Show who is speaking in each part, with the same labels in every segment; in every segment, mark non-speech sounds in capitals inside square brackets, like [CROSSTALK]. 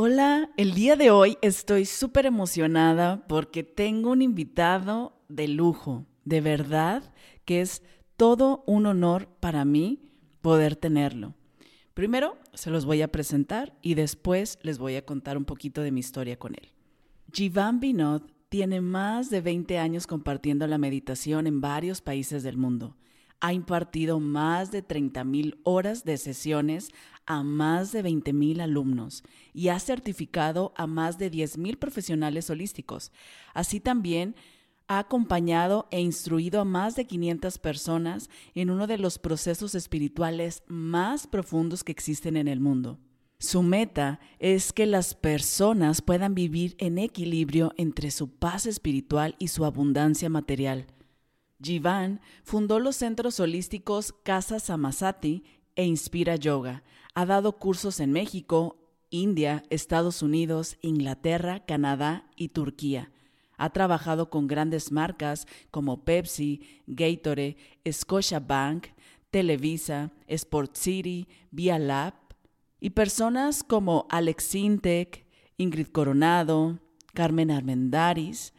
Speaker 1: Hola, el día de hoy estoy súper emocionada porque tengo un invitado de lujo, de verdad, que es todo un honor para mí poder tenerlo. Primero se los voy a presentar y después les voy a contar un poquito de mi historia con él. Jivan Binod tiene más de 20 años compartiendo la meditación en varios países del mundo. Ha impartido más de 30.000 horas de sesiones a más de 20.000 alumnos y ha certificado a más de 10.000 profesionales holísticos. Así también ha acompañado e instruido a más de 500 personas en uno de los procesos espirituales más profundos que existen en el mundo. Su meta es que las personas puedan vivir en equilibrio entre su paz espiritual y su abundancia material. Jivan fundó los centros holísticos Casa Samasati e Inspira Yoga. Ha dado cursos en México, India, Estados Unidos, Inglaterra, Canadá y Turquía. Ha trabajado con grandes marcas como Pepsi, Gatorade, Scotiabank, Televisa, Sport City, Via Lab y personas como Alex Sintek, Ingrid Coronado, Carmen Armendaris.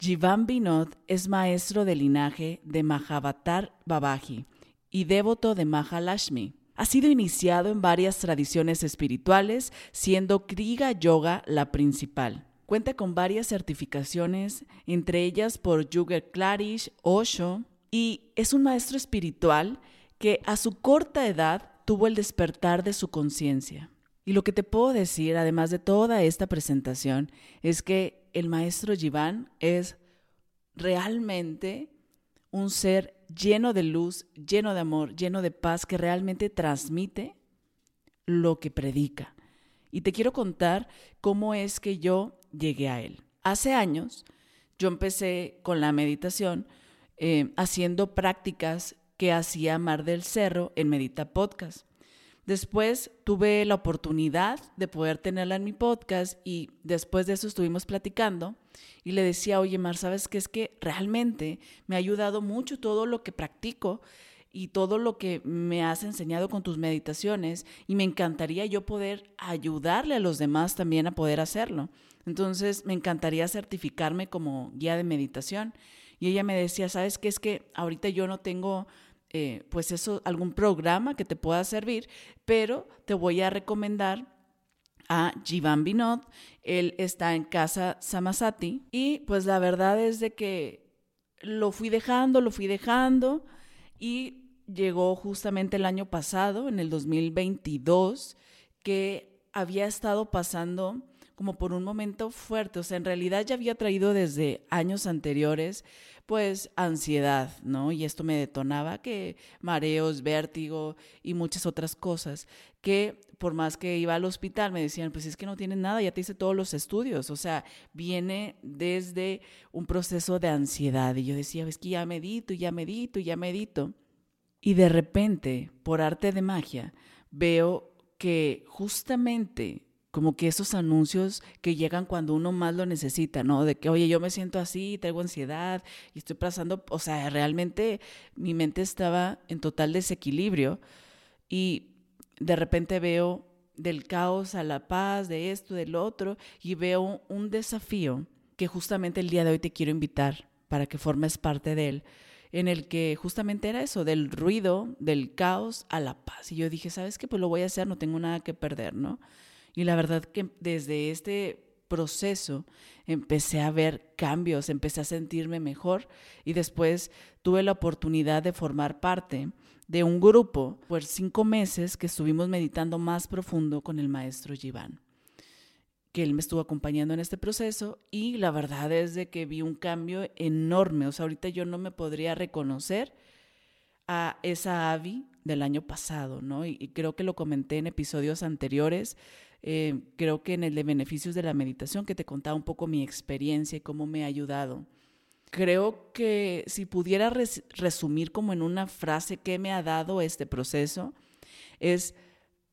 Speaker 1: Jivan Binod es maestro de linaje de Mahavatar Babaji y devoto de Mahalashmi. Ha sido iniciado en varias tradiciones espirituales, siendo Kriga Yoga la principal. Cuenta con varias certificaciones, entre ellas por Yuger Klarish, Osho, y es un maestro espiritual que a su corta edad tuvo el despertar de su conciencia. Y lo que te puedo decir, además de toda esta presentación, es que el maestro Jivan es realmente un ser lleno de luz, lleno de amor, lleno de paz, que realmente transmite lo que predica. Y te quiero contar cómo es que yo llegué a él. Hace años yo empecé con la meditación eh, haciendo prácticas que hacía Mar del Cerro en Medita Podcast. Después tuve la oportunidad de poder tenerla en mi podcast y después de eso estuvimos platicando y le decía, oye Mar, ¿sabes qué? Es que realmente me ha ayudado mucho todo lo que practico y todo lo que me has enseñado con tus meditaciones y me encantaría yo poder ayudarle a los demás también a poder hacerlo. Entonces me encantaría certificarme como guía de meditación. Y ella me decía, ¿sabes qué? Es que ahorita yo no tengo, eh, pues eso, algún programa que te pueda servir, pero te voy a recomendar a Jivan Binod. Él está en casa Samasati. Y pues la verdad es de que lo fui dejando, lo fui dejando. Y llegó justamente el año pasado, en el 2022, que había estado pasando como por un momento fuerte, o sea, en realidad ya había traído desde años anteriores, pues ansiedad, ¿no? Y esto me detonaba que mareos, vértigo y muchas otras cosas, que por más que iba al hospital me decían, pues es que no tienes nada, ya te hice todos los estudios, o sea, viene desde un proceso de ansiedad. Y yo decía, es que ya medito, ya medito, ya medito. Y de repente, por arte de magia, veo que justamente como que esos anuncios que llegan cuando uno más lo necesita, ¿no? De que, oye, yo me siento así, traigo ansiedad y estoy pasando, o sea, realmente mi mente estaba en total desequilibrio y de repente veo del caos a la paz, de esto, del otro, y veo un desafío que justamente el día de hoy te quiero invitar para que formes parte de él, en el que justamente era eso, del ruido, del caos a la paz. Y yo dije, ¿sabes qué? Pues lo voy a hacer, no tengo nada que perder, ¿no? Y la verdad que desde este proceso empecé a ver cambios, empecé a sentirme mejor y después tuve la oportunidad de formar parte de un grupo por cinco meses que estuvimos meditando más profundo con el maestro Jivan, que él me estuvo acompañando en este proceso y la verdad es de que vi un cambio enorme, o sea, ahorita yo no me podría reconocer a esa Avi del año pasado, ¿no? Y, creo que lo comenté en episodios anteriores, eh, creo que en el de beneficios de la meditación, que te contaba un poco mi experiencia y cómo me ha ayudado. Creo que si pudiera resumir como en una frase qué me ha dado este proceso, es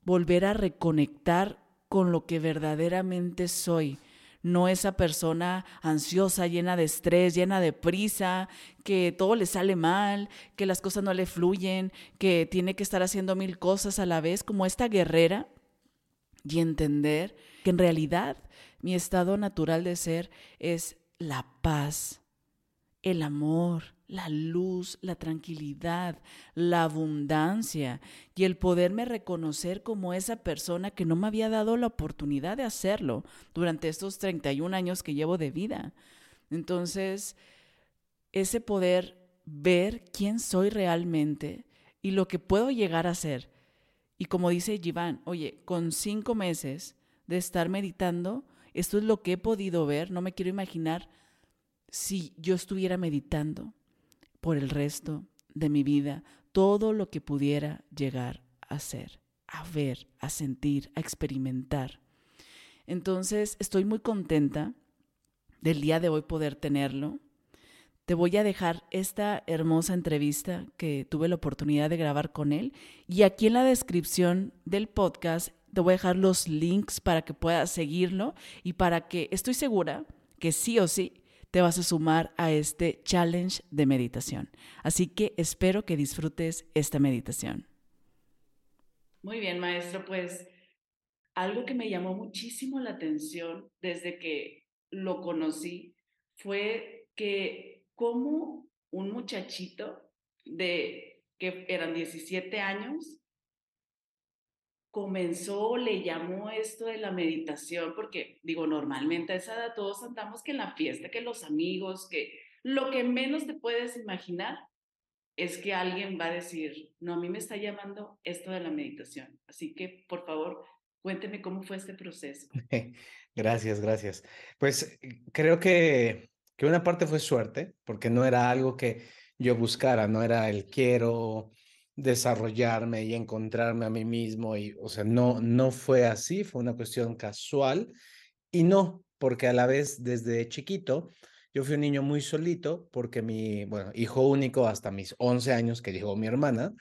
Speaker 1: volver a reconectar con lo que verdaderamente soy no esa persona ansiosa, llena de estrés, llena de prisa, que todo le sale mal, que las cosas no le fluyen, que tiene que estar haciendo mil cosas a la vez, como esta guerrera, y entender que en realidad mi estado natural de ser es la paz, el amor, la luz, la tranquilidad, la abundancia y el poderme reconocer como esa persona que no me había dado la oportunidad de hacerlo durante estos 31 años que llevo de vida. Entonces, ese poder ver quién soy realmente y lo que puedo llegar a ser. Y como dice Jivan, oye, con cinco meses de estar meditando, esto es lo que he podido ver, no me quiero imaginar si yo estuviera meditando por el resto de mi vida todo lo que pudiera llegar a ser, a ver, a sentir, a experimentar. Entonces, estoy muy contenta del día de hoy poder tenerlo. Te voy a dejar esta hermosa entrevista que tuve la oportunidad de grabar con él y aquí en la descripción del podcast te voy a dejar los links para que puedas seguirlo y para que estoy segura que sí o sí te vas a sumar a este challenge de meditación. Así que espero que disfrutes esta meditación. Muy bien, maestro, pues algo que me llamó muchísimo la atención desde que lo conocí fue que como un muchachito de que eran 17 años comenzó, le llamó esto de la meditación, porque digo, normalmente a esa edad todos andamos que en la fiesta, que los amigos, que lo que menos te puedes imaginar es que alguien va a decir, no, a mí me está llamando esto de la meditación. Así que, por favor, cuénteme cómo fue este proceso. [LAUGHS]
Speaker 2: Gracias, gracias. Pues creo que, que una parte fue suerte, porque no era algo que yo buscara, no era el quiero desarrollarme y encontrarme a mí mismo y, o sea, no, no fue así, fue una cuestión casual y no, porque a la vez desde chiquito yo fui un niño muy solito porque mi, bueno, hijo único hasta mis 11 años que llegó mi hermana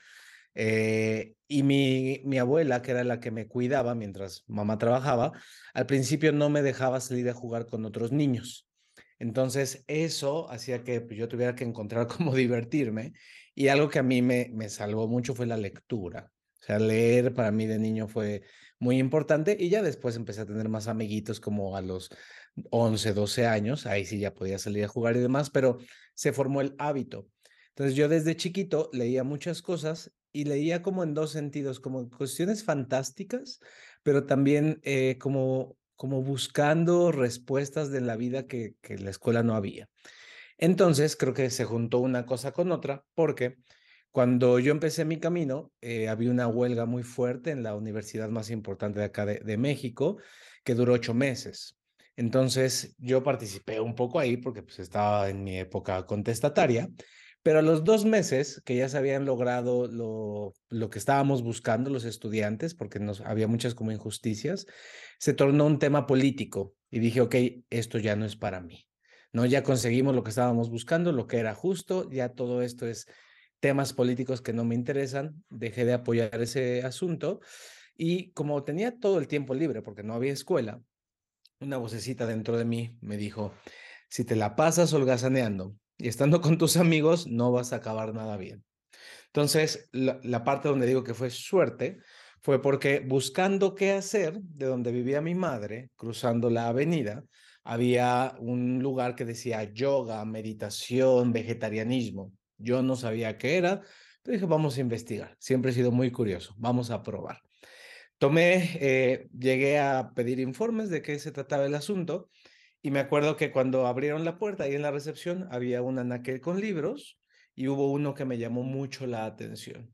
Speaker 2: eh, y mi, mi abuela, que era la que me cuidaba mientras mamá trabajaba, al principio no me dejaba salir a jugar con otros niños. Entonces, eso hacía que pues, yo tuviera que encontrar [LAUGHS] cómo divertirme y algo que a mí me, me salvó mucho fue la lectura. O sea, leer para mí de niño fue muy importante y ya después empecé a tener más amiguitos como a los 11, 12 años, ahí sí ya podía salir a jugar y demás, pero se formó el hábito. Entonces yo desde chiquito leía muchas cosas y leía como en dos sentidos, como cuestiones fantásticas, pero también eh, como, como buscando respuestas de la vida que, que la escuela no había. Entonces, creo que se juntó una cosa con otra, porque cuando yo empecé mi camino, eh, había una huelga muy fuerte en la universidad más importante de acá de, México, que duró ocho meses. Entonces, yo participé un poco ahí porque pues, estaba en mi época contestataria, pero a los dos meses que ya se habían logrado lo, lo que estábamos buscando los estudiantes, porque nos, había muchas como injusticias, se tornó un tema político y dije, ok, esto ya no es para mí. ¿no? Ya conseguimos lo que estábamos buscando, lo que era justo, ya todo esto es temas políticos que no me interesan, dejé de apoyar ese asunto y como tenía todo el tiempo libre porque no había escuela, una vocecita dentro de mí me dijo, si te la pasas holgazaneando y estando con tus amigos, no vas a acabar nada bien. Entonces, la, parte donde digo que fue suerte fue porque buscando qué hacer de donde vivía mi madre, cruzando la avenida, había un lugar que decía yoga, meditación, vegetarianismo. Yo no sabía qué era, pero dije, vamos a investigar. Siempre he sido muy curioso, vamos a probar. Tomé, eh, llegué a pedir informes de qué se trataba el asunto y me acuerdo que cuando abrieron la puerta ahí en la recepción había un anaquel con libros y hubo uno que me llamó mucho la atención.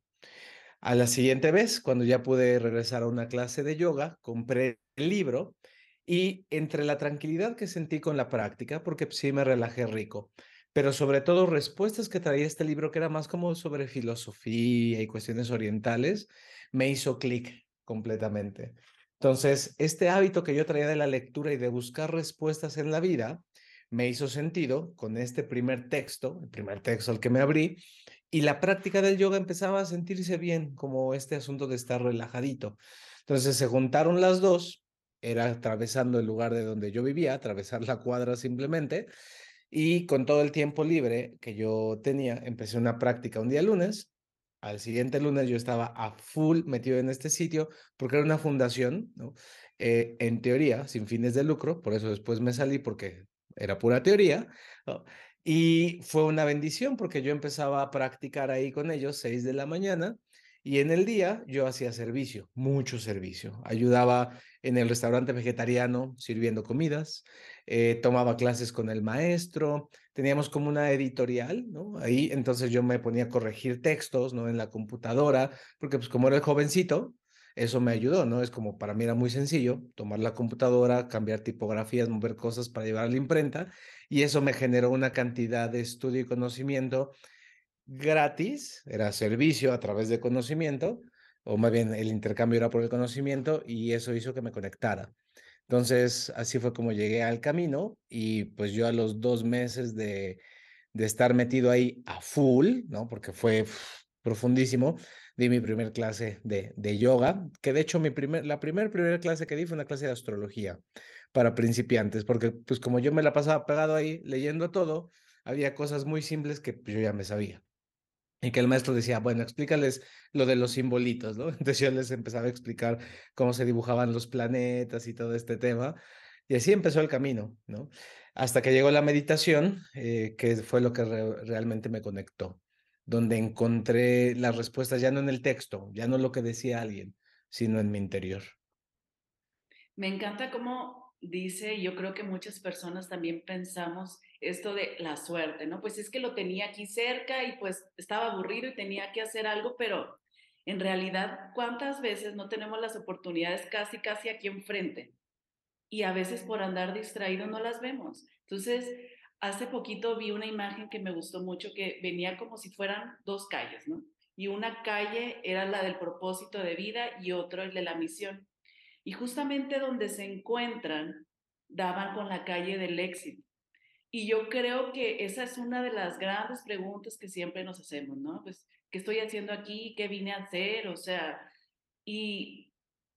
Speaker 2: A la siguiente vez, cuando ya pude regresar a una clase de yoga, compré el libro y entre la tranquilidad que sentí con la práctica, porque sí me relajé rico, pero sobre todo respuestas que traía este libro, que era más como sobre filosofía y cuestiones orientales, me hizo clic completamente. Entonces, este hábito que yo traía de la lectura y de buscar respuestas en la vida, me hizo sentido con este primer texto, el primer texto al que me abrí, y la práctica del yoga empezaba a sentirse bien, como este asunto de estar relajadito. Entonces se juntaron las dos, era atravesando el lugar de donde yo vivía, atravesar la cuadra simplemente, y con todo el tiempo libre que yo tenía, empecé una práctica un día lunes, al siguiente lunes yo estaba a full metido en este sitio porque era una fundación, ¿no? Eh, en teoría, sin fines de lucro, por eso después me salí porque era pura teoría, y fue una bendición porque yo empezaba a practicar ahí con ellos, seis de la mañana, y en el día yo hacía servicio, mucho servicio. Ayudaba en el restaurante vegetariano sirviendo comidas, eh, tomaba clases con el maestro, teníamos como una editorial, ¿no? Ahí entonces yo me ponía a corregir textos, ¿no? En la computadora, porque pues como era el jovencito, eso me ayudó, ¿no? Es como para mí era muy sencillo tomar la computadora, cambiar tipografías, mover cosas para llevar a la imprenta y eso me generó una cantidad de estudio y conocimiento gratis, era servicio a través de conocimiento, o más bien el intercambio era por el conocimiento y eso hizo que me conectara. Entonces, así fue como llegué al camino y pues yo a los dos meses de, de estar metido ahí a full, ¿no? Porque fue profundísimo, di mi primer clase de, de yoga, que de hecho mi primer, la primera clase que di fue una clase de astrología para principiantes, porque pues como yo me la pasaba pegado ahí leyendo todo, había cosas muy simples que pues, yo ya me sabía. Y que el maestro decía, bueno, explícales lo de los simbolitos, ¿no? [LAUGHS] Entonces yo les empezaba a explicar cómo se dibujaban los planetas y todo este tema. Y así empezó el camino, ¿no? Hasta que llegó la meditación, eh, que fue lo que realmente me conectó donde encontré las respuestas ya no en el texto, ya no lo que decía alguien, sino en mi interior.
Speaker 1: Me encanta cómo dice, yo creo que muchas personas también pensamos esto de la suerte, ¿no? Pues es que lo tenía aquí cerca y pues estaba aburrido y tenía que hacer algo, pero en realidad, ¿cuántas veces no tenemos las oportunidades casi, casi aquí enfrente? Y a veces por andar distraído no las vemos. Entonces, hace poquito vi una imagen que me gustó mucho que venía como si fueran dos calles, ¿no? Y una calle era la del propósito de vida y otro el de la misión. Y justamente donde se encuentran daban con la calle del éxito. Y yo creo que esa es una de las grandes preguntas que siempre nos hacemos, ¿no? Pues, ¿qué estoy haciendo aquí? ¿Qué vine a hacer? O sea, y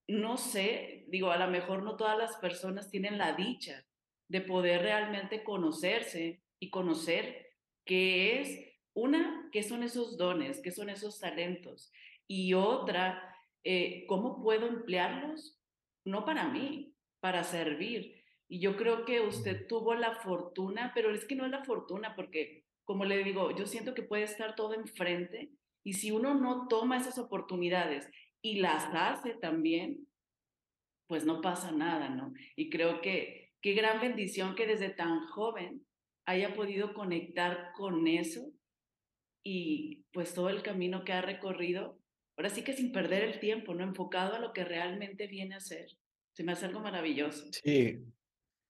Speaker 1: no sé, digo, a lo mejor no todas las personas tienen la dicha de poder realmente conocerse y conocer qué es, una, qué son esos dones, qué son esos talentos, y otra, eh, cómo puedo emplearlos, no para mí, para servir. Y yo creo que usted tuvo la fortuna, pero es que no es la fortuna, porque, como le digo, yo siento que puede estar todo enfrente, y si uno no toma esas oportunidades y las hace también, pues no pasa nada, ¿no? Y creo que qué gran bendición que desde tan joven haya podido conectar con eso y pues todo el camino que ha recorrido, ahora sí que sin perder el tiempo, ¿no? Enfocado a lo que realmente viene a ser. Se me hace algo maravilloso.
Speaker 2: Sí,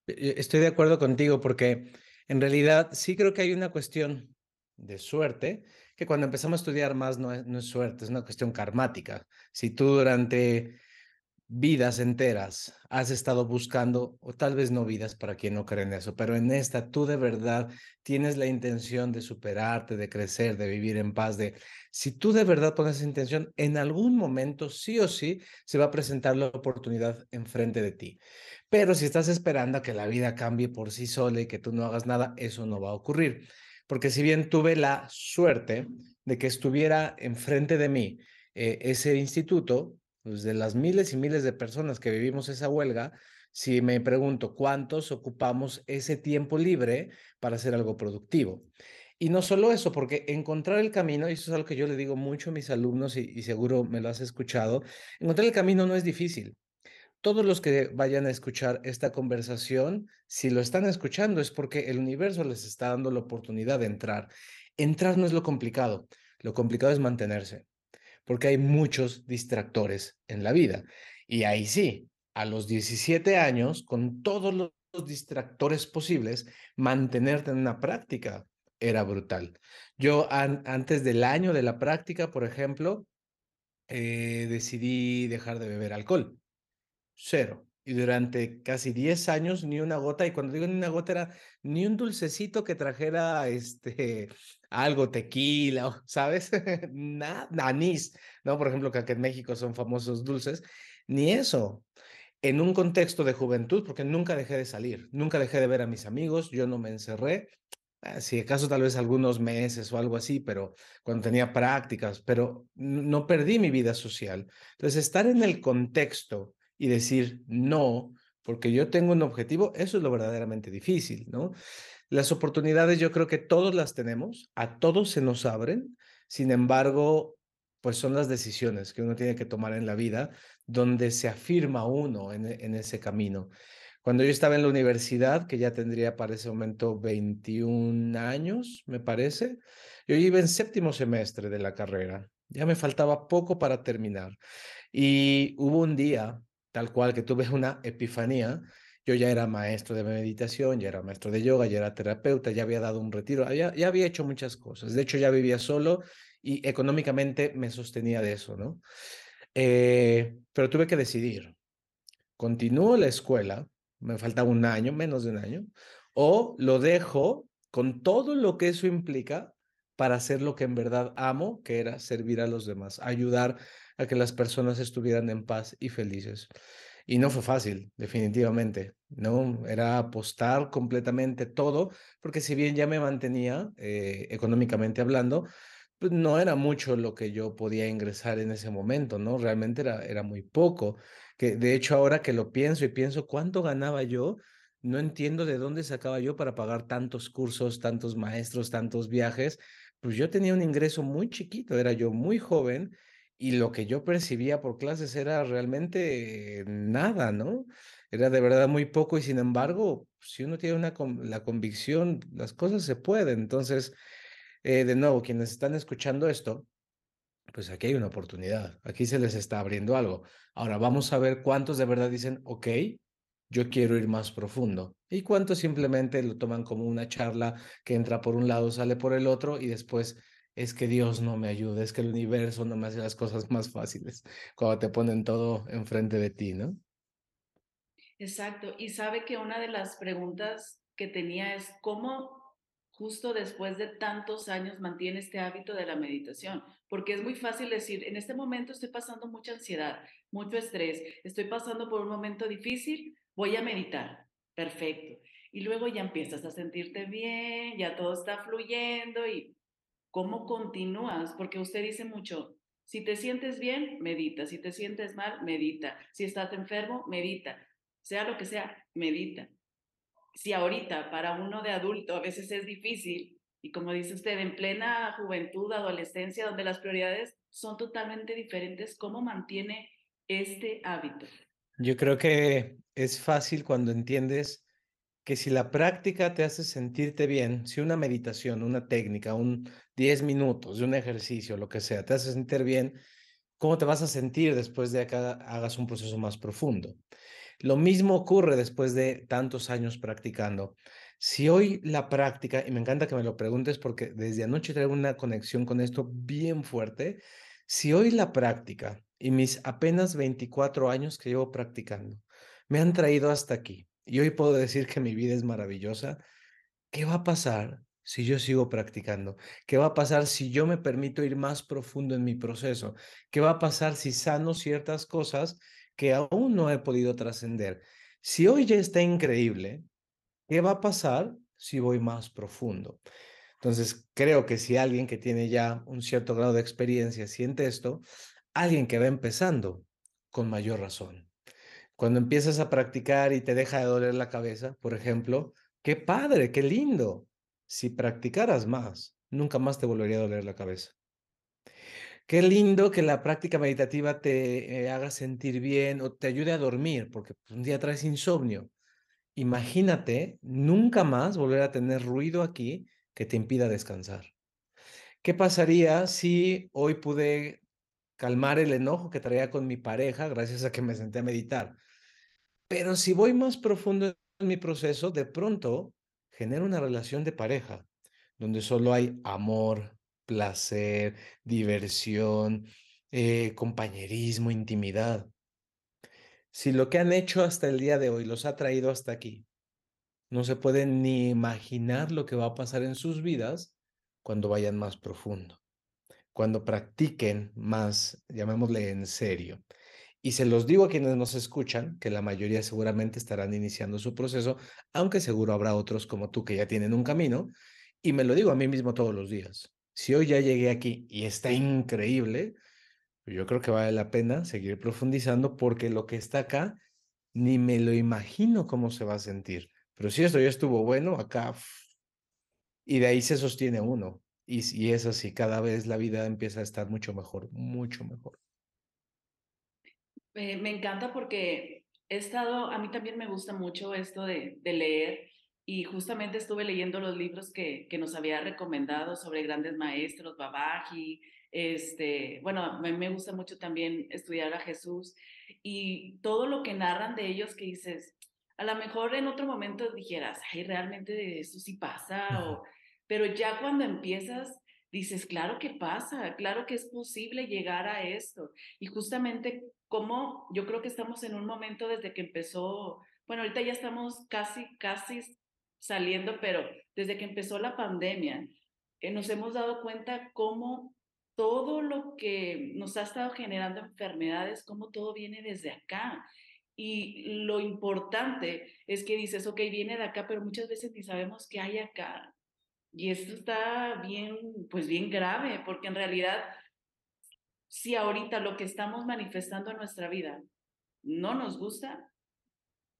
Speaker 2: e, estoy de acuerdo contigo porque en realidad sí creo que hay una cuestión de suerte, que cuando empezamos a estudiar más no es, no es suerte, es una cuestión karmática. Si tú durante vidas enteras has estado buscando, o tal vez no vidas para quien no cree en eso, pero en esta tú de verdad tienes la intención de superarte, de crecer, de vivir en paz, de si tú de verdad pones esa intención, en algún momento sí o sí se va a presentar la oportunidad enfrente de ti. Pero si estás esperando a que la vida cambie por sí sola y que tú no hagas nada, eso no va a ocurrir. Porque si bien tuve la suerte de que estuviera enfrente de mí eh, ese instituto, pues de las miles y miles de personas que vivimos esa huelga, si me pregunto cuántos ocupamos ese tiempo libre para hacer algo productivo. Y no solo eso, porque encontrar el camino, y eso es algo que yo le digo mucho a mis alumnos y, y seguro me lo has escuchado, encontrar el camino no es difícil. Todos los que vayan a escuchar esta conversación, si lo están escuchando es porque el universo les está dando la oportunidad de entrar. Entrar no es lo complicado, lo complicado es mantenerse porque hay muchos distractores en la vida. Y ahí sí, a los 17 años, con todos los distractores posibles, mantenerte en una práctica. era brutal. Yo antes del año de la práctica, por ejemplo, eh, decidí dejar de beber alcohol. Cero. Y durante casi 10 años ni una gota, y cuando digo ni una gota era ni un dulcecito que trajera este, algo, tequila, ¿sabes? [LAUGHS] Nada, anís, ¿no? Por ejemplo, que aquí en México son famosos dulces, ni eso. En un contexto de juventud, porque nunca dejé de salir, nunca dejé de ver a mis amigos, yo no me encerré, ah, si acaso tal vez algunos meses o algo así, pero cuando tenía prácticas, pero no perdí mi vida social. Entonces, estar en el contexto y decir no, porque yo tengo un objetivo, eso es lo verdaderamente difícil, ¿no? Las oportunidades yo creo que todos las tenemos, a todos se nos abren, sin embargo, pues son las decisiones que uno tiene que tomar en la vida donde se afirma uno en, en ese camino. Cuando yo estaba en la universidad, que ya tendría para ese momento 21 años, me parece, yo iba en séptimo semestre de la carrera, ya me faltaba poco para terminar. Y hubo un día tal cual que tuve una epifanía. Yo ya era maestro de meditación, ya era maestro de yoga, ya era terapeuta, ya había dado un retiro, ya, ya había hecho muchas cosas. De hecho, ya vivía solo y económicamente me sostenía de eso, ¿no? Eh, pero tuve que decidir, ¿continúo la escuela? Me falta un año, menos de un año, o lo dejo con todo lo que eso implica para hacer lo que en verdad amo, que era servir a los demás, ayudar a que las personas estuvieran en paz y felices. Y no fue fácil, definitivamente, ¿no? Era apostar completamente todo, porque si bien ya me mantenía eh, económicamente hablando, pues no era mucho lo que yo podía ingresar en ese momento, ¿no? Realmente era, era muy poco. Que de hecho ahora que lo pienso y pienso cuánto ganaba yo, no entiendo de dónde sacaba yo para pagar tantos cursos, tantos maestros, tantos viajes. Pues yo tenía un ingreso muy chiquito, era yo muy joven y lo que yo percibía por clases era realmente nada, ¿no? Era de verdad muy poco y sin embargo, si uno tiene una, la convicción, las cosas se pueden. Entonces, eh, de nuevo, quienes están escuchando esto, pues aquí hay una oportunidad, aquí se les está abriendo algo. Ahora vamos a ver cuántos de verdad dicen, ok, yo quiero ir más profundo. Y cuántos simplemente lo toman como una charla que entra por un lado, sale por el otro y después es que Dios no me ayuda, es que el universo no me hace las cosas más fáciles cuando te ponen todo enfrente de ti, ¿no?
Speaker 1: Exacto. Y sabe que una de las preguntas que tenía es cómo justo después de tantos años mantiene este hábito de la meditación, porque es muy fácil decir, en este momento estoy pasando mucha ansiedad, mucho estrés, estoy pasando por un momento difícil, voy a meditar. Perfecto. Y luego ya empiezas a sentirte bien, ya todo está fluyendo y ¿Cómo continúas? Porque usted dice mucho, si te sientes bien, medita, si te sientes mal, medita, si estás enfermo, medita, sea lo que sea, medita. Si ahorita para uno de adulto a veces es difícil, y como dice usted, en plena juventud, adolescencia, donde las prioridades son totalmente diferentes, ¿cómo mantiene este hábito?
Speaker 2: Yo creo que es fácil cuando entiendes que si la práctica te hace sentirte bien, si una meditación, una técnica, un 10 minutos de un ejercicio, lo que sea, te hace sentir bien, ¿cómo te vas a sentir después de que hagas un proceso más profundo? Lo mismo ocurre después de tantos años practicando. Si hoy la práctica, y me encanta que me lo preguntes porque desde anoche traigo una conexión con esto bien fuerte, si hoy la práctica y mis apenas 24 años que llevo practicando me han traído hasta aquí, y hoy puedo decir que mi vida es maravillosa, ¿qué va a pasar si yo sigo practicando? ¿Qué va a pasar si yo me permito ir más profundo en mi proceso? ¿Qué va a pasar si sano ciertas cosas que aún no he podido trascender? Si hoy ya está increíble, ¿qué va a pasar si voy más profundo? Entonces, creo que si alguien que tiene ya un cierto grado de experiencia siente esto, alguien que va empezando, con mayor razón. Cuando empiezas a practicar y te deja de doler la cabeza, por ejemplo, qué padre, qué lindo. Si practicaras más, nunca más te volvería a doler la cabeza. Qué lindo que la práctica meditativa te eh, haga sentir bien o te ayude a dormir, porque un día traes insomnio. Imagínate nunca más volver a tener ruido aquí que te impida descansar. ¿Qué pasaría si hoy pude calmar el enojo que traía con mi pareja gracias a que me senté a meditar? Pero si voy más profundo en mi proceso, de pronto genero una relación de pareja donde solo hay amor, placer, diversión, eh, compañerismo, intimidad. Si lo que han hecho hasta el día de hoy los ha traído hasta aquí, no se pueden ni imaginar lo que va a pasar en sus vidas cuando vayan más profundo, cuando practiquen más, llamémosle en serio. Y se los digo a quienes nos escuchan, que la mayoría seguramente estarán iniciando su proceso, aunque seguro habrá otros como tú que ya tienen un camino. Y me lo digo a mí mismo todos los días. Si hoy ya llegué aquí y está increíble, yo creo que vale la pena seguir profundizando porque lo que está acá, ni me lo imagino cómo se va a sentir. Pero si esto ya estuvo bueno, acá, y de ahí se sostiene uno. Y, y es así, cada vez la vida empieza a estar mucho mejor, mucho mejor.
Speaker 1: Me encanta porque he estado, a mí también me gusta mucho esto de, de leer y justamente estuve leyendo los libros que, que, nos había recomendado sobre grandes maestros, Babaji, este, bueno, a mí me gusta mucho también estudiar a Jesús y todo lo que narran de ellos que dices, a lo mejor en otro momento dijeras, ay, realmente eso sí pasa, o, pero ya cuando empiezas, dices, claro que pasa, claro que es posible llegar a esto. Y justamente como yo creo que estamos en un momento desde que empezó, bueno, ahorita ya estamos casi, casi saliendo, pero desde que empezó la pandemia, eh, nos hemos dado cuenta cómo todo lo que nos ha estado generando enfermedades, como todo viene desde acá. Y lo importante es que dices, ok, viene de acá, pero muchas veces ni sabemos qué hay acá. Y esto está bien, pues bien grave, porque en realidad, si ahorita lo que estamos manifestando en nuestra vida no nos gusta,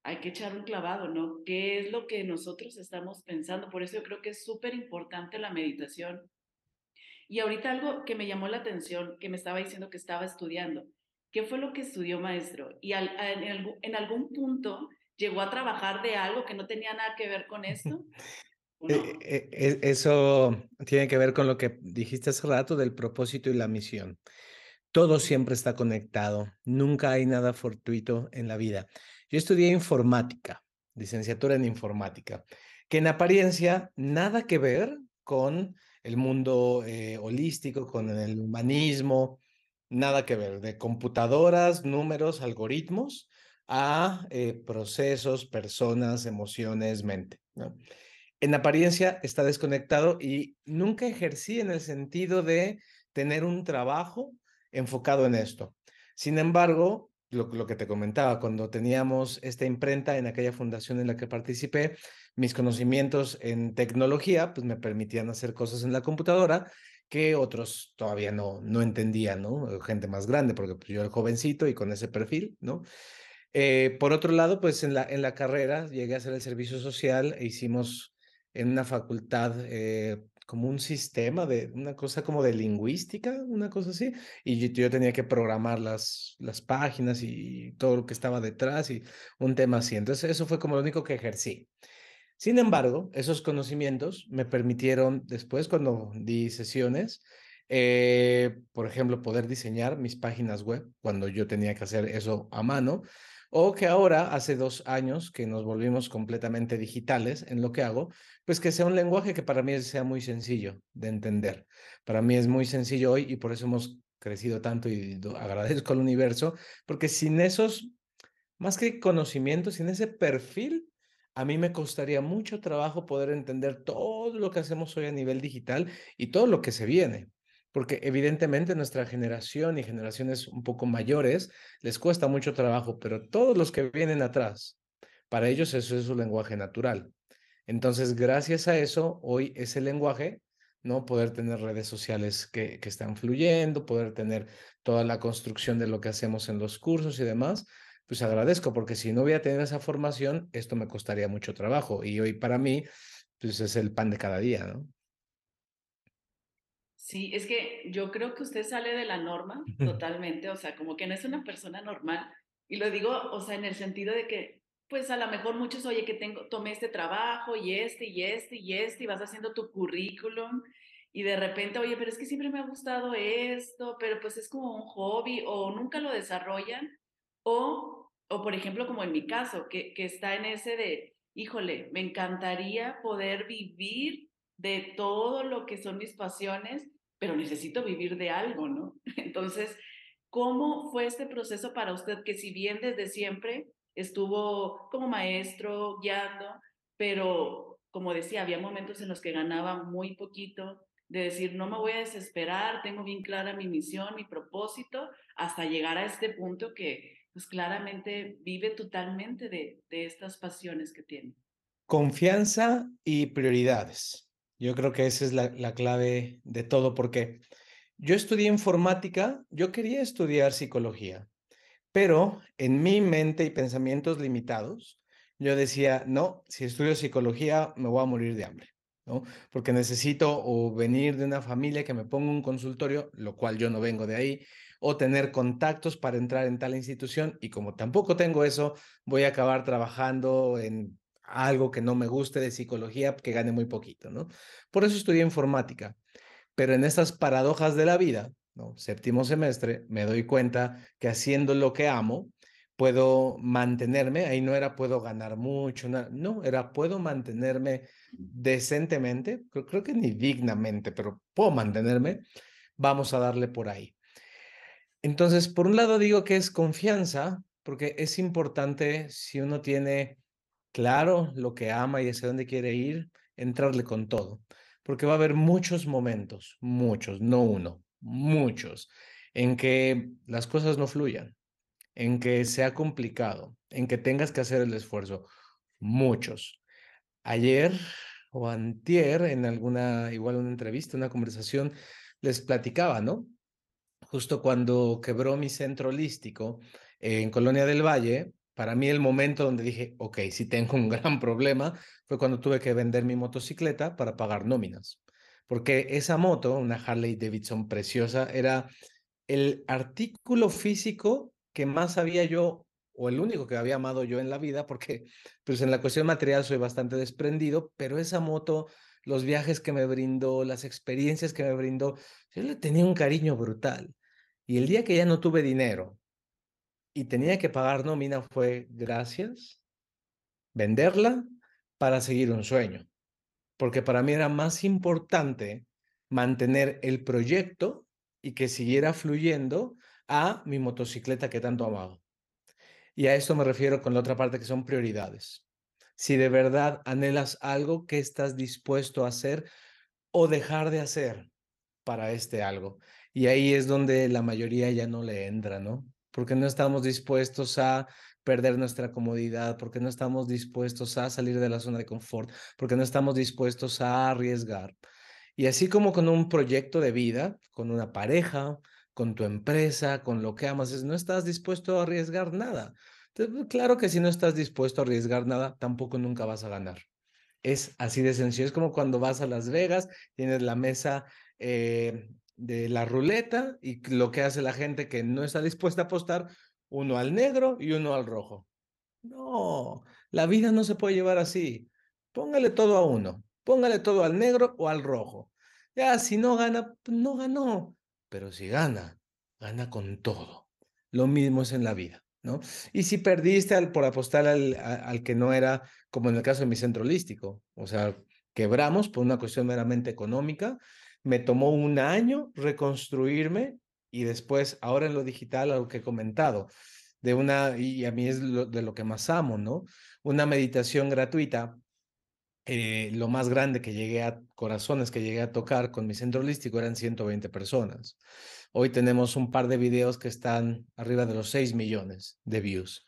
Speaker 1: hay que echar un clavado, ¿no? ¿Qué es lo que nosotros estamos pensando? Por eso yo creo que es súper importante la meditación y ahorita algo que me llamó la atención, que me estaba diciendo que estaba estudiando. ¿Qué fue lo que estudió maestro? Y en, en, algún punto llegó a trabajar de algo que no tenía nada que ver con esto. [LAUGHS]
Speaker 2: No? Eh, eh, eh, eso tiene que ver con lo que dijiste hace rato del propósito y la misión. Todo siempre está conectado, nunca hay nada fortuito en la vida. Yo estudié informática, licenciatura en informática, que en apariencia nada que ver con el mundo eh, holístico, con el humanismo, nada que ver, de computadoras, números, algoritmos, a procesos, personas, emociones, mente. En apariencia está desconectado y nunca ejercí en el sentido de tener un trabajo enfocado en esto. Sin embargo, lo, que te comentaba, cuando teníamos esta imprenta en aquella fundación en la que participé, mis conocimientos en tecnología pues me permitían hacer cosas en la computadora que otros todavía no, no entendían, ¿no? Gente más grande, porque pues, yo era jovencito y con ese perfil, ¿no? Eh, por otro lado, pues en la, en la carrera llegué a hacer el servicio social e hicimos en una facultad eh, como un sistema de una cosa como de lingüística, una cosa así, y yo, tenía que programar las, las páginas y todo lo que estaba detrás y un tema así. Entonces eso fue como lo único que ejercí. Sin embargo, esos conocimientos me permitieron después, cuando di sesiones, eh, por ejemplo, poder diseñar mis páginas web cuando yo tenía que hacer eso a mano, o que ahora, hace dos años que nos volvimos completamente digitales en lo que hago, pues que sea un lenguaje que para mí sea muy sencillo de entender. Para mí es muy sencillo hoy y por eso hemos crecido tanto y agradezco al universo, porque sin esos, más que conocimientos, sin ese perfil, a mí me costaría mucho trabajo poder entender todo lo que hacemos hoy a nivel digital y todo lo que se viene. Porque evidentemente nuestra generación y generaciones un poco mayores les cuesta mucho trabajo, pero todos los que vienen atrás, para ellos eso es su lenguaje natural. Entonces, gracias a eso, hoy ese lenguaje, ¿no? Poder tener redes sociales que, están fluyendo, poder tener toda la construcción de lo que hacemos en los cursos y demás, pues agradezco, porque si no hubiera tenido esa formación, esto me costaría mucho trabajo. Y hoy para mí, pues es el pan de cada día, ¿no?
Speaker 1: Sí, es que yo creo que usted sale de la norma totalmente, o sea, como que no es una persona normal. Y lo digo, o sea, en el sentido de que, pues a lo mejor muchos, oye, que tengo, tomé este trabajo y este y este y este, y vas haciendo tu currículum, y de repente, oye, pero es que siempre me ha gustado esto, pero pues es como un hobby, o nunca lo desarrollan, o o por ejemplo, como en mi caso, que, que está en ese de, híjole, me encantaría poder vivir de todo lo que son mis pasiones, pero necesito vivir de algo, ¿no? [LAUGHS] Entonces, ¿cómo fue este proceso para usted que si bien desde siempre estuvo como maestro, guiando, pero como decía, había momentos en los que ganaba muy poquito, de decir, no me voy a desesperar, tengo bien clara mi misión, mi propósito, hasta llegar a este punto que pues claramente vive totalmente de, de estas pasiones que tiene.
Speaker 2: Confianza y prioridades. Yo creo que esa es la, la clave de todo, porque yo estudié informática, yo quería estudiar psicología, pero en mi mente y pensamientos limitados, yo decía, no, si estudio psicología me voy a morir de hambre, ¿no? Porque necesito o venir de una familia que me ponga un consultorio, lo cual yo no vengo de ahí, o tener contactos para entrar en tal institución, y como tampoco tengo eso, voy a acabar trabajando en algo que no me guste de psicología, que gane muy poquito, ¿no? Por eso estudié informática. Pero en estas paradojas de la vida, ¿no? Séptimo semestre, me doy cuenta que haciendo lo que amo, puedo mantenerme, ahí no era puedo ganar mucho, no, era puedo mantenerme decentemente, creo, creo que ni dignamente, pero puedo mantenerme, vamos a darle por ahí. Entonces, por un lado digo que es confianza, porque es importante si uno tiene claro lo que ama y hacia dónde quiere ir, entrarle con todo, porque va a haber muchos momentos, muchos, no uno, muchos, en que las cosas no fluyan, en que sea complicado, en que tengas que hacer el esfuerzo, muchos. Ayer o antier, en alguna, igual una entrevista, una conversación, les platicaba, ¿no? Justo cuando quebró mi centro holístico en Colonia del Valle, para mí el momento donde dije, ok, si tengo un gran problema, fue cuando tuve que vender mi motocicleta para pagar nóminas. Porque esa moto, una Harley Davidson preciosa, era el artículo físico que más había yo, o el único que había amado yo en la vida, porque pues en la cuestión material soy bastante desprendido, pero esa moto, los viajes que me brindó, las experiencias que me brindó, yo le tenía un cariño brutal. Y el día que ya no tuve dinero, y tenía que pagar nómina fue gracias, venderla para seguir un sueño. Porque para mí era más importante mantener el proyecto y que siguiera fluyendo a mi motocicleta que tanto amaba. Y a esto me refiero con la otra parte que son prioridades. Si de verdad anhelas algo, ¿qué estás dispuesto a hacer o dejar de hacer para este algo? Y ahí es donde la mayoría ya no le entra, ¿no? Porque no estamos dispuestos a perder nuestra comodidad, porque no estamos dispuestos a salir de la zona de confort, porque no estamos dispuestos a arriesgar. Y así como con un proyecto de vida, con una pareja, con tu empresa, con lo que amas, no estás dispuesto a arriesgar nada. Entonces, claro que si no estás dispuesto a arriesgar nada, tampoco nunca vas a ganar. Es así de sencillo. Es como cuando vas a Las Vegas, tienes la mesa eh, de la ruleta y lo que hace la gente que no está dispuesta a apostar, uno al negro y uno al rojo. No, la vida no se puede llevar así. Póngale todo a uno, póngale todo al negro o al rojo. Ya, si no gana, pues no ganó, pero si gana, gana con todo. Lo mismo es en la vida, ¿no? Y si perdiste al, por apostar al, al que no era, como en el caso de mi centro holístico, o sea, quebramos por una cuestión meramente económica, me tomó un año reconstruirme y después, ahora en lo digital, algo que he comentado, de una, y a mí es de lo que más amo, ¿no? Una meditación gratuita. Eh, lo más grande que llegué a corazones que llegué a tocar con mi centro holístico eran 120 personas. Hoy tenemos un par de videos que están arriba de los 6 millones de views.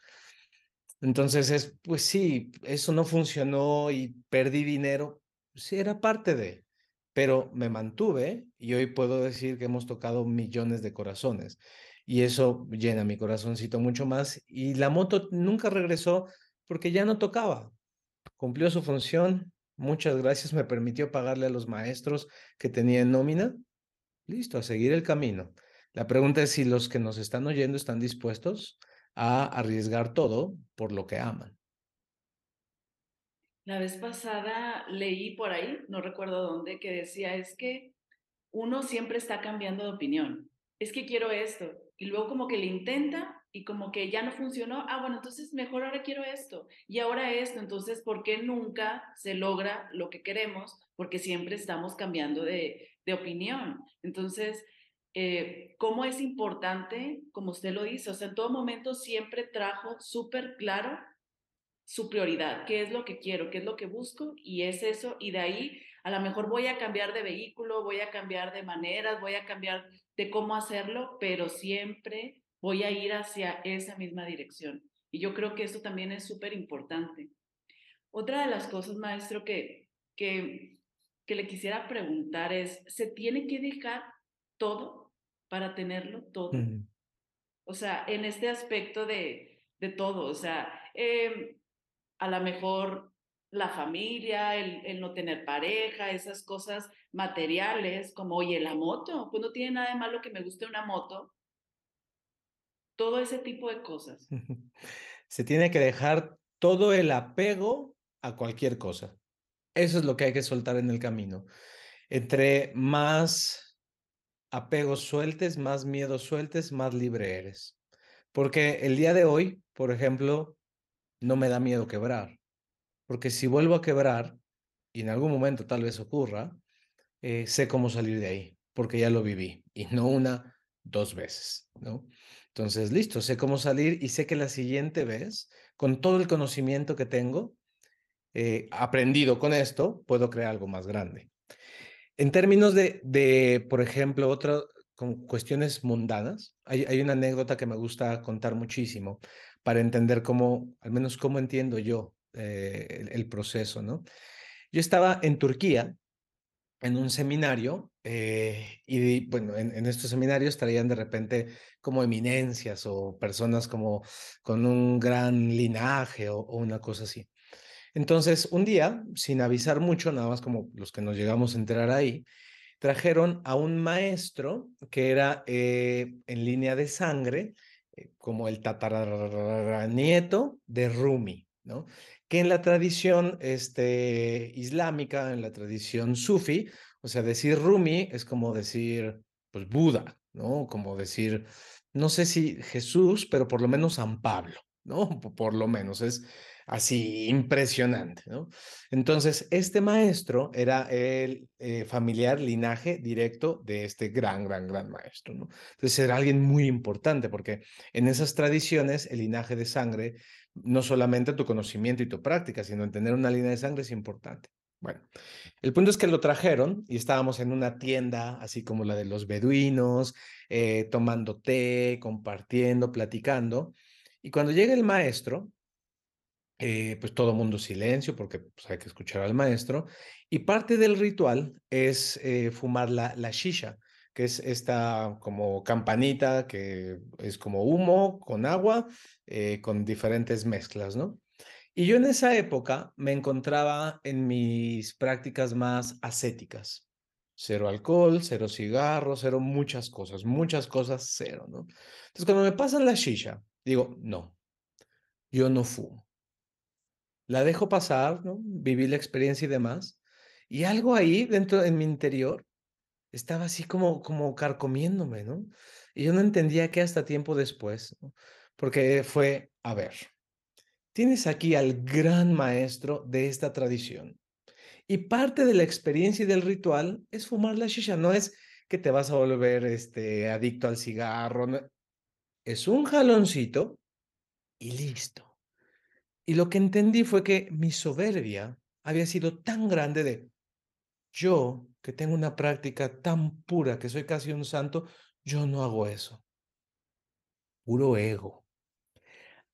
Speaker 2: Entonces, es, pues sí, eso no funcionó y perdí dinero. Sí, era parte de pero me mantuve y hoy puedo decir que hemos tocado millones de corazones y eso llena mi corazoncito mucho más y la moto nunca regresó porque ya no tocaba. Cumplió su función. Muchas gracias. Me permitió pagarle a los maestros que tenía en nómina. Listo, a seguir el camino. La pregunta es si los que nos están oyendo están dispuestos a arriesgar todo por lo que aman.
Speaker 1: La vez pasada leí por ahí, no recuerdo dónde, que decía, es que uno siempre está cambiando de opinión. Es que quiero esto. Y luego como que le intenta y como que ya no funcionó, ah, bueno, entonces mejor ahora quiero esto y ahora esto, entonces, ¿por qué nunca se logra lo que queremos? Porque siempre estamos cambiando de, de opinión. Entonces, eh, cómo es importante, como usted lo dice, o sea, en todo momento siempre trajo súper claro su prioridad, qué es lo que quiero, qué es lo que busco, y es eso, y de ahí a lo mejor voy a cambiar de vehículo, voy a cambiar de maneras, voy a cambiar de cómo hacerlo, pero siempre voy a ir hacia esa misma dirección. Y yo creo que eso también es súper importante. Otra de las cosas, maestro, que, que, que le quisiera preguntar es, ¿se tiene que dejar todo para tenerlo todo? O sea, en este aspecto de, de todo, o sea, eh, a lo mejor la familia, el, no tener pareja, esas cosas materiales, como, oye, la moto, pues no tiene nada de malo que me guste una moto, todo ese tipo de cosas.
Speaker 2: Se tiene que dejar todo el apego a cualquier cosa. Eso es lo que hay que soltar en el camino. Entre más apegos sueltes, más miedos sueltes, más libre eres. Porque el día de hoy, por ejemplo, no me da miedo quebrar. Porque si vuelvo a quebrar, y en algún momento tal vez ocurra, eh, sé cómo salir de ahí, porque ya lo viví, y no una, dos veces, ¿no? Entonces, listo, sé cómo salir y sé que la siguiente vez, con todo el conocimiento que tengo, eh, aprendido con esto, puedo crear algo más grande. En términos de, de por ejemplo, otras con cuestiones mundanas, hay, hay, una anécdota que me gusta contar muchísimo para entender cómo, al menos cómo entiendo yo eh, el, proceso, ¿no? Yo estaba en Turquía en un seminario eh, y bueno, en, estos seminarios traían de repente como eminencias o personas como con un gran linaje o, una cosa así. Entonces, un día, sin avisar mucho, nada más como los que nos llegamos a enterar ahí, trajeron a un maestro que era eh, en línea de sangre, como el tataranieto de Rumi, ¿no? que en la tradición este, islámica, en la tradición sufi, o sea, decir Rumi es como decir, pues, Buda, ¿no? Como decir, no sé si Jesús, pero por lo menos San Pablo, ¿no? [LAUGHS] Por lo menos es así impresionante, ¿no? Entonces, este maestro era el eh, familiar linaje directo de este gran, gran, gran maestro, ¿no? Entonces, era alguien muy importante porque en esas tradiciones el linaje de sangre no solamente tu conocimiento y tu práctica, sino en tener una línea de sangre es importante. Bueno, el punto es que lo trajeron y estábamos en una tienda, así como la de los beduinos, eh, tomando té, compartiendo, platicando. Y cuando llega el maestro, eh, pues todo mundo silencio porque pues, hay que escuchar al maestro. Y parte del ritual es eh, fumar la, la shisha, que es esta como campanita que es como humo con agua, eh, con diferentes mezclas, ¿no? Y yo en esa época me encontraba en mis prácticas más ascéticas. Cero alcohol, cero cigarro, cero muchas cosas, muchas cosas cero, ¿no? Entonces cuando me pasan la shisha, digo, no, yo no fumo. La dejo pasar, ¿no? Viví la experiencia y demás. Y algo ahí dentro en mi interior estaba así como, como carcomiéndome, ¿no? Y yo no entendía qué hasta tiempo después, porque fue, a ver, tienes aquí al gran maestro de esta tradición. Y parte de la experiencia y del ritual es fumar la shisha, no es que te vas a volver este, adicto al cigarro, es un jaloncito y listo. Y lo que entendí fue que mi soberbia había sido tan grande de yo que tengo una práctica tan pura, que soy casi un santo, yo no hago eso. Puro ego.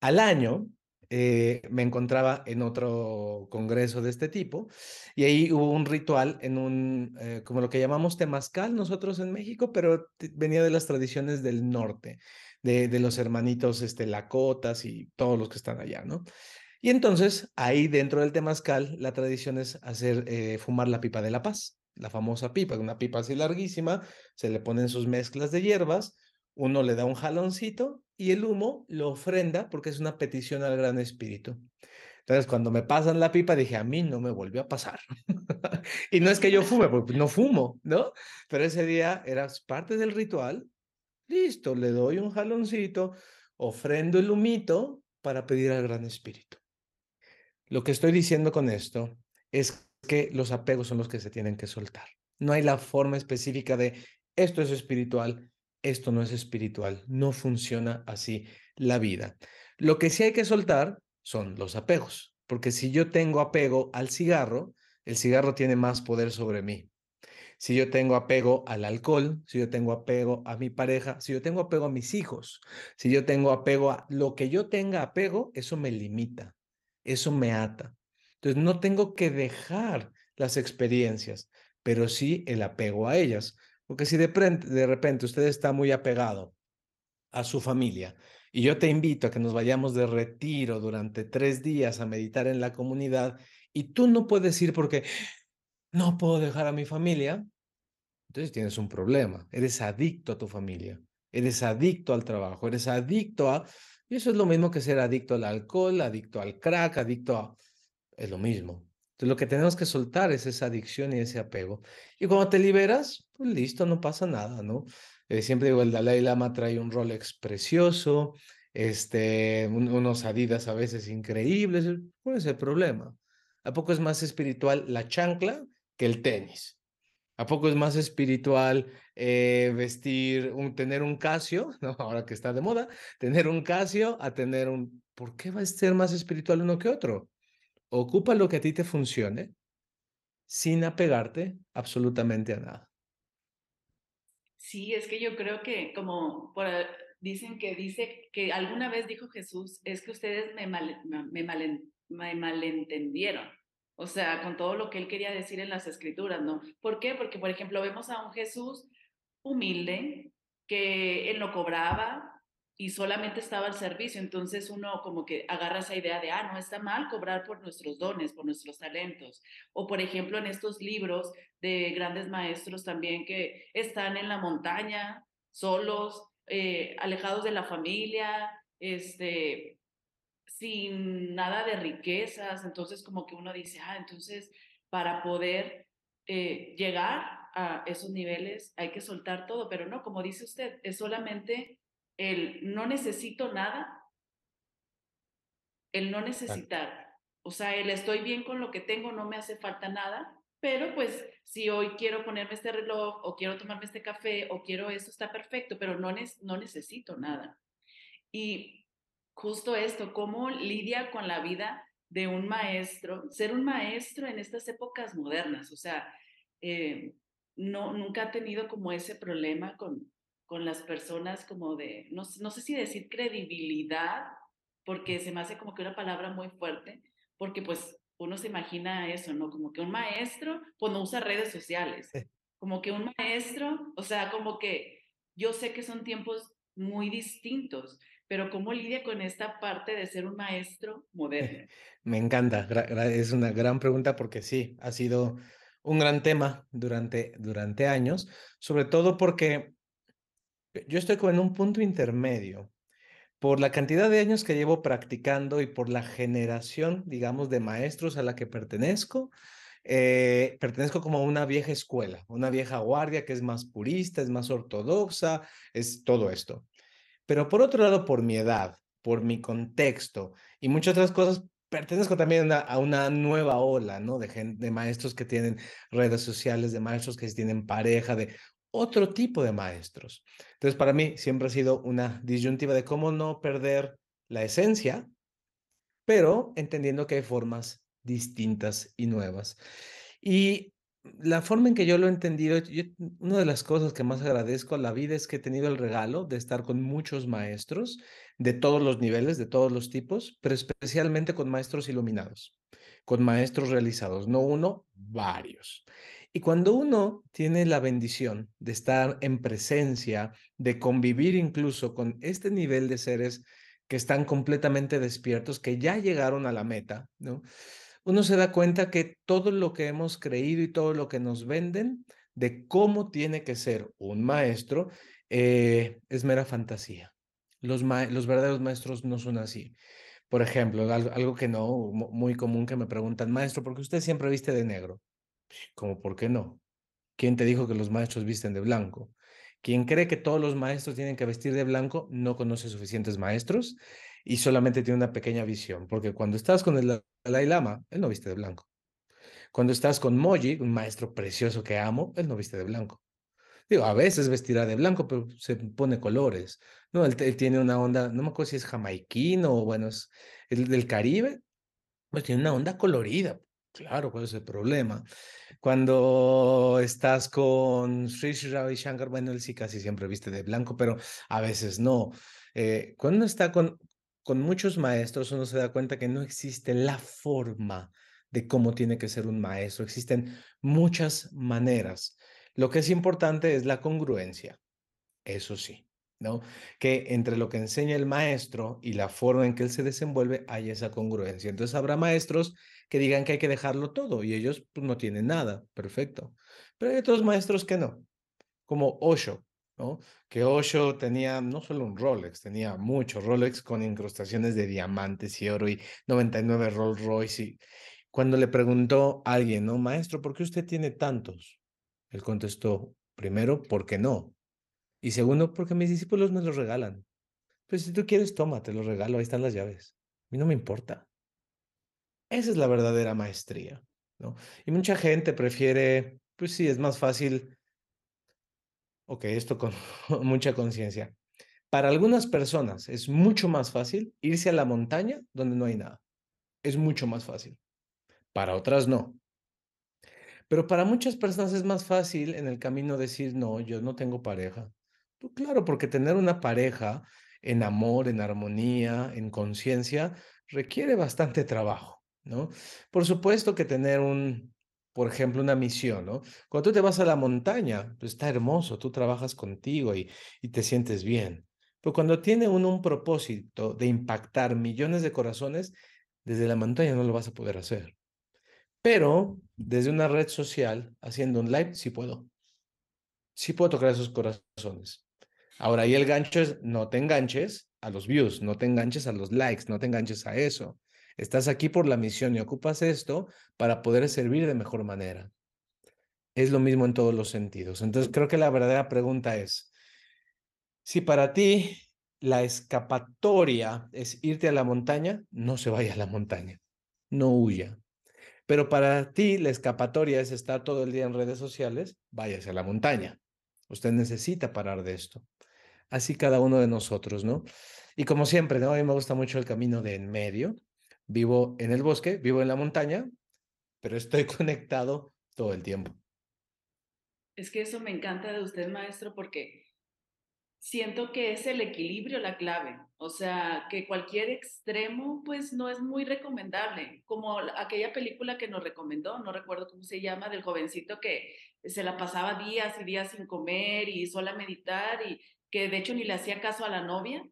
Speaker 2: Al año eh, me encontraba en otro congreso de este tipo y ahí hubo un ritual en un, eh, como lo que llamamos temazcal nosotros en México, pero venía de las tradiciones del norte, de, de los hermanitos este, lacotas y todos los que están allá, ¿no? Y entonces ahí dentro del temazcal la tradición es hacer eh, fumar la pipa de la paz la famosa pipa, una pipa así larguísima, se le ponen sus mezclas de hierbas, uno le da un jaloncito y el humo lo ofrenda porque es una petición al Gran Espíritu. Entonces, cuando me pasan la pipa, dije, a mí no me volvió a pasar. [LAUGHS] y no es que yo fume, porque no fumo, ¿no? Pero ese día era parte del ritual. Listo, le doy un jaloncito, ofrendo el humito para pedir al Gran Espíritu. Lo que estoy diciendo con esto es que los apegos son los que se tienen que soltar. No hay la forma específica de esto es espiritual, esto no es espiritual. No funciona así la vida. Lo que sí hay que soltar son los apegos, porque si yo tengo apego al cigarro, el cigarro tiene más poder sobre mí. Si yo tengo apego al alcohol, si yo tengo apego a mi pareja, si yo tengo apego a mis hijos, si yo tengo apego a lo que yo tenga apego, eso me limita, eso me ata. Entonces no tengo que dejar las experiencias, pero sí el apego a ellas. Porque si de, repente usted está muy apegado a su familia y yo te invito a que nos vayamos de retiro durante tres días a meditar en la comunidad y tú no puedes ir porque no puedo dejar a mi familia, entonces tienes un problema. Eres adicto a tu familia, eres adicto al trabajo, eres adicto a... Y eso es lo mismo que ser adicto al alcohol, adicto al crack, adicto a... Es lo mismo. Entonces, lo que tenemos que soltar es esa adicción y ese apego. Y cuando te liberas, pues listo, no pasa nada, ¿no? Eh, siempre digo, el Dalai Lama trae un Rolex precioso, este, unos Adidas a veces increíbles. ¿Cuál es el problema? ¿A poco es más espiritual la chancla que el tenis? ¿A poco es más espiritual eh, vestir, un, tener un Casio, [LAUGHS] ahora que está de moda, tener un Casio a tener un... ¿Por qué va a ser más espiritual uno que otro? Ocupa lo que a ti te funcione sin apegarte absolutamente a nada.
Speaker 1: Sí, es que yo creo que como dicen que dice que alguna vez dijo Jesús, es que ustedes me, me, me malentendieron. O sea, con todo lo que él quería decir en las escrituras, ¿no? ¿Por qué? Porque, por ejemplo, vemos a un Jesús humilde, que él no cobraba, y solamente estaba al servicio. Entonces uno como que agarra esa idea de, ah, no está mal cobrar por nuestros dones, por nuestros talentos. O por ejemplo en estos libros de grandes maestros también que están en la montaña, solos, eh, alejados de la familia, este, sin nada de riquezas. Entonces como que uno dice, ah, entonces para poder eh, llegar a esos niveles hay que soltar todo, pero no, como dice usted, es solamente el no necesito nada, el no necesitar. O sea, el estoy bien con lo que tengo, no me hace falta nada, pero pues si hoy quiero ponerme este reloj o quiero tomarme este café o quiero esto, está perfecto, pero no, no necesito nada. Y justo esto, cómo lidia con la vida de un maestro, ser un maestro en estas épocas modernas, o sea, eh, no, nunca ha tenido como ese problema con, con las personas como de, no, no sé si decir credibilidad, porque se me hace como que una palabra muy fuerte, porque pues uno se imagina eso, ¿no? Como que un maestro, pues no usa redes sociales, como que un maestro, o sea, como que yo sé que son tiempos muy distintos, pero ¿cómo lidia con esta parte de ser un maestro moderno? [LAUGHS]
Speaker 2: Me encanta, es una gran pregunta porque sí, ha sido un gran tema durante, durante años, sobre todo porque yo estoy como en un punto intermedio. Por la cantidad de años que llevo practicando y por la generación, digamos, de maestros a la que pertenezco, eh, pertenezco como a una vieja escuela, una vieja guardia que es más purista, es más ortodoxa, es todo esto. Pero por otro lado, por mi edad, por mi contexto y muchas otras cosas, pertenezco también a, una nueva ola, ¿no? De, de maestros que tienen redes sociales, de maestros que tienen pareja, de otro tipo de maestros. Entonces, para mí siempre ha sido una disyuntiva de cómo no perder la esencia, pero entendiendo que hay formas distintas y nuevas. Y la forma en que yo lo he entendido, una de las cosas que más agradezco a la vida es que he tenido el regalo de estar con muchos maestros de todos los niveles, de todos los tipos, pero especialmente con maestros iluminados, con maestros realizados, no uno, varios. Y cuando uno tiene la bendición de estar en presencia, de convivir incluso con este nivel de seres que están completamente despiertos, que ya llegaron a la meta, ¿no? Uno se da cuenta que todo lo que hemos creído y todo lo que nos venden de cómo tiene que ser un maestro eh, es mera fantasía. Los, los verdaderos maestros no son así. Por ejemplo, algo, algo que no, muy común que me preguntan, maestro, ¿por qué usted siempre viste de negro? Como, ¿por qué no? ¿Quién te dijo que los maestros visten de blanco? Quien cree que todos los maestros tienen que vestir de blanco no conoce suficientes maestros y solamente tiene una pequeña visión, porque cuando estás con el Dalai Lama, él no viste de blanco. Cuando estás con Moji, un maestro precioso que amo, él no viste de blanco. Digo, a veces vestirá de blanco, pero se pone colores. No, él, tiene una onda, no me acuerdo si es jamaiquino o bueno, es el del Caribe, pues tiene una onda colorida. Claro, ¿cuál es el problema? Cuando estás con Sri Sri Ravi Shankar, bueno, él sí casi siempre viste de blanco, pero a veces no. Eh, cuando está con, con muchos maestros, uno se da cuenta que no existe la forma de cómo tiene que ser un maestro. Existen muchas maneras. Lo que es importante es la congruencia, eso sí, ¿no? Que entre lo que enseña el maestro y la forma en que él se desenvuelve hay esa congruencia. Entonces habrá maestros que digan que hay que dejarlo todo y ellos pues, no tienen nada, perfecto. Pero hay otros maestros que no, como Osho, Que Osho tenía no solo un Rolex, tenía muchos Rolex con incrustaciones de diamantes y oro y 99 Rolls Royce. Y cuando le preguntó a alguien, ¿no? Maestro, ¿por qué usted tiene tantos? Él contestó, primero, ¿por qué no? Y segundo, porque mis discípulos me los regalan. Pues si tú quieres, toma, te los regalo, ahí están las llaves. A mí no me importa. Esa es la verdadera maestría, ¿no? Y mucha gente prefiere, pues sí, es más fácil, ok, esto con [LAUGHS] mucha conciencia. Para algunas personas es mucho más fácil irse a la montaña donde no hay nada. Es mucho más fácil. Para otras no. Pero para muchas personas es más fácil en el camino decir, no, yo no tengo pareja. Pues claro, porque tener una pareja en amor, en armonía, en conciencia, requiere bastante trabajo, ¿no? Por supuesto que tener un, por ejemplo, una misión, ¿no? Cuando tú te vas a la montaña, pues está hermoso, tú trabajas contigo y, te sientes bien. Pero cuando tiene uno un propósito de impactar millones de corazones, desde la montaña no lo vas a poder hacer. Pero desde una red social, haciendo un live, sí puedo. Sí puedo tocar esos corazones. Ahora, ahí el gancho es, no te enganches a los views, no te enganches a los likes, no te enganches a eso. Estás aquí por la misión y ocupas esto para poder servir de mejor manera. Es lo mismo en todos los sentidos. Entonces, creo que la verdadera pregunta es, si para ti la escapatoria es irte a la montaña, no se vaya a la montaña, no huya. Pero para ti la escapatoria es estar todo el día en redes sociales, váyase a la montaña. Usted necesita parar de esto. Así cada uno de nosotros, ¿no? Y como siempre, ¿no? A mí me gusta mucho el camino de en medio. Vivo en el bosque, vivo en la montaña, pero estoy [LAUGHS] conectado todo el tiempo.
Speaker 1: Es que eso me encanta de usted, maestro, porque siento que es el equilibrio la clave. O sea, que cualquier extremo, pues no es muy recomendable. Como aquella película que nos recomendó, no recuerdo cómo se llama, del jovencito que se la pasaba días y días sin comer y sola meditar y que de hecho ni le hacía caso a la novia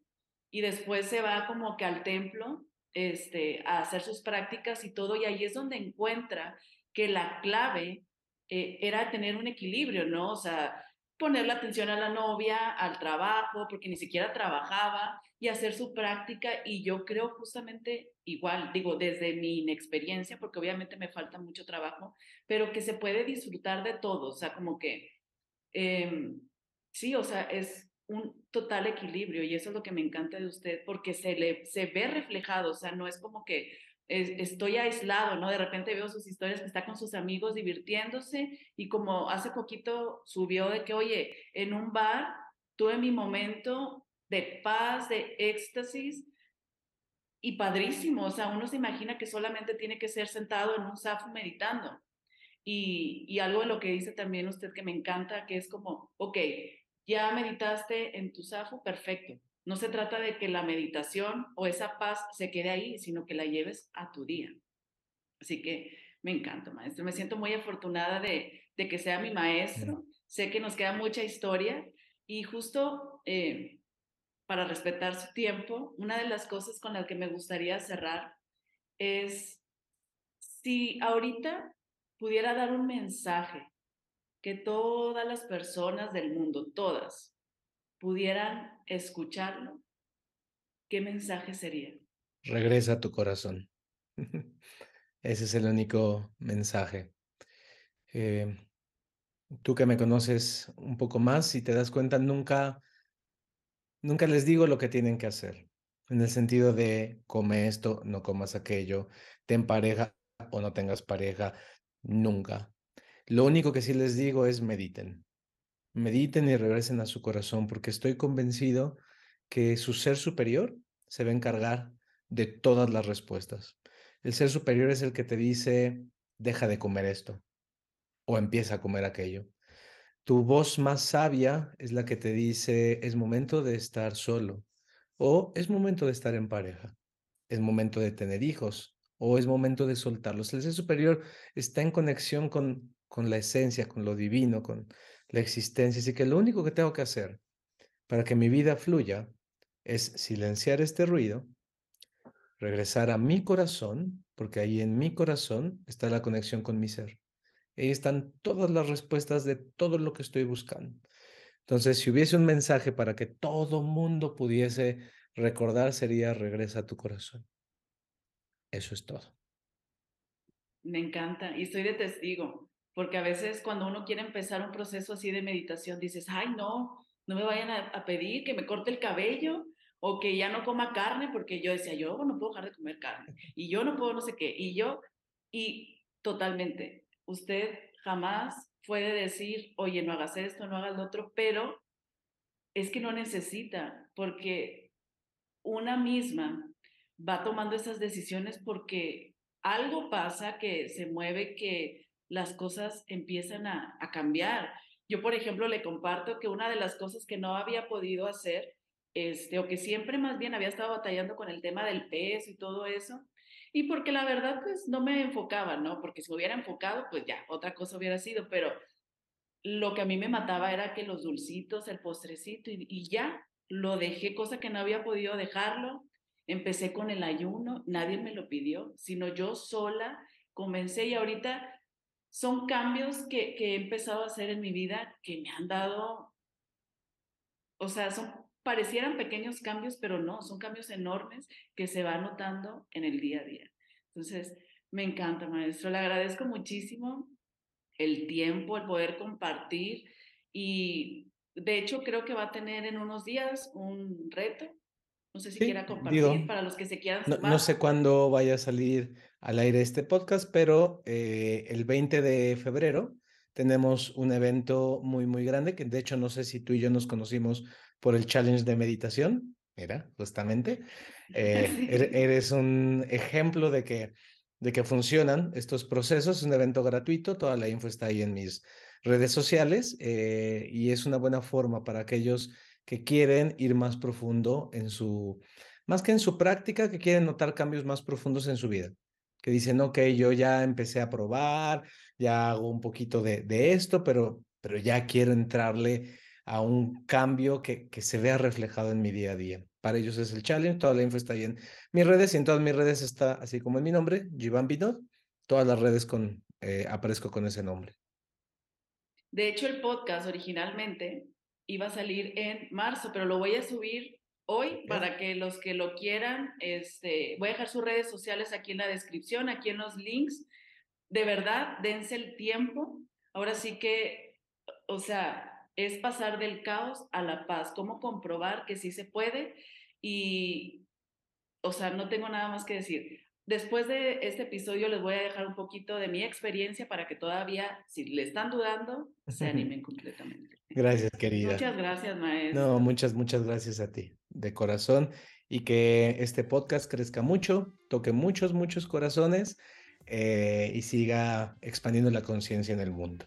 Speaker 1: y después se va como que al templo este, a hacer sus prácticas y todo y ahí es donde encuentra que la clave eh, era tener un equilibrio, ¿no? O sea, ponerle atención a la novia, al trabajo, porque ni siquiera trabajaba, y hacer su práctica. Y yo creo justamente igual, digo, desde mi inexperiencia, porque obviamente me falta mucho trabajo, pero que se puede disfrutar de todo, o sea, como que, em, sí, o sea, es un total equilibrio y eso es lo que me encanta de usted, porque se, le, se ve reflejado, o sea, no es como que estoy aislado, ¿no? De repente veo sus historias que está con sus amigos divirtiéndose y como hace poquito subió de que, oye, en un bar tuve mi momento de paz, de éxtasis y padrísimo, o sea, uno se imagina que solamente tiene que ser sentado en un zafo meditando. Y, y algo de lo que dice también usted que me encanta, que es como, ok, ya meditaste en tu zafo, perfecto no se trata de que la meditación o esa paz se quede ahí, sino que la lleves a tu día. Así que me encanta, maestro. Me siento muy afortunada de, que sea mi maestro. Sé que nos queda mucha historia y justo eh, para respetar su tiempo, una de las cosas con las que me gustaría cerrar es si ahorita pudiera dar un mensaje que todas las personas del mundo, todas, pudieran escucharlo, ¿qué mensaje sería?
Speaker 2: Regresa a tu corazón. [LAUGHS] Ese es el único mensaje. Eh, Tú que me conoces un poco más, si te das cuenta, nunca, nunca les digo lo que tienen que hacer, en el sentido de come esto, no comas aquello, ten pareja o no tengas pareja, nunca. Lo único que sí les digo es mediten. Mediten y regresen a su corazón, porque estoy convencido que su ser superior se va a encargar de todas las respuestas. El ser superior es el que te dice, deja de comer esto o empieza a comer aquello. Tu voz más sabia es la que te dice, es momento de estar solo o es momento de estar en pareja, es momento de tener hijos o es momento de soltarlos. El ser superior está en conexión con, con la esencia, con lo divino, con la existencia. Así que lo único que tengo que hacer para que mi vida fluya es silenciar este ruido regresar a mi corazón, porque ahí en mi corazón está la conexión con mi ser. Ahí están todas las respuestas de todo lo que estoy buscando. Entonces, si hubiese un mensaje para que todo mundo pudiese recordar, sería regresa a tu corazón. Eso es todo.
Speaker 1: Me encanta y estoy de testigo, porque a veces cuando uno quiere empezar un proceso así de meditación, dices, ay, no, no me vayan a, pedir que me corte el cabello, o que ya no coma carne, porque yo decía, yo no puedo dejar de comer carne, y yo no puedo no sé qué, y yo, y totalmente, usted jamás puede decir, oye, no hagas esto, no hagas lo otro, pero es que no necesita, porque una misma va tomando esas decisiones porque algo pasa que se mueve, que las cosas empiezan a, cambiar. Yo, por ejemplo, le comparto que una de las cosas que no había podido hacer este, o que siempre más bien había estado batallando con el tema del peso y todo eso, y porque la verdad pues no me enfocaba, ¿no? Porque si me hubiera enfocado, pues ya, otra cosa hubiera sido, pero lo que a mí me mataba era que los dulcitos, el postrecito y, y ya, lo dejé, cosa que no había podido dejarlo, empecé con el ayuno, nadie me lo pidió, sino yo sola comencé y ahorita son cambios que, he empezado a hacer en mi vida que me han dado, o sea, son parecieran pequeños cambios, pero no, son cambios enormes que se van notando en el día a día. Entonces, me encanta, maestro. Le agradezco muchísimo el tiempo, el poder compartir y de hecho creo que va a tener en unos días un reto. No sé si quiera compartir para los que se quieran
Speaker 2: sumar. No, sé cuándo vaya a salir al aire este podcast, pero eh, el 20 de febrero tenemos un evento muy, muy grande que de hecho no sé si tú y yo nos conocimos por el challenge de meditación. Mira, justamente. [LAUGHS] Eh, eres un ejemplo de que, de que funcionan estos procesos. Es un evento gratuito. Toda la info está ahí en mis redes sociales eh, y es una buena forma para aquellos que quieren ir más profundo en su, más que en su práctica, que quieren notar cambios más profundos en su vida. Que dicen, ok, yo ya empecé a probar, ya hago un poquito de, de esto, pero, pero ya quiero entrarle a un cambio que, que se vea reflejado en mi día a día. Para ellos es el challenge, toda la info está ahí en mis redes y en todas mis redes está así como en mi nombre, Jivan Binod, todas las redes con, eh, aparezco con ese nombre.
Speaker 1: De hecho, el podcast originalmente iba a salir en marzo, pero lo voy a subir hoy para que los que lo quieran, este, voy a dejar sus redes sociales aquí en la descripción, aquí en los links. De verdad, dense el tiempo. Ahora sí que, o sea, es pasar del caos a la paz, cómo comprobar que sí se puede y, o sea, no tengo nada más que decir. Después de este episodio les voy a dejar un poquito de mi experiencia para que todavía, si le están dudando, se [LAUGHS] animen completamente.
Speaker 2: Gracias, querida.
Speaker 1: Muchas gracias, maestro.
Speaker 2: No, muchas, muchas gracias a ti, de corazón, y que este podcast crezca mucho, toque muchos, muchos corazones eh, y siga expandiendo la conciencia en el mundo.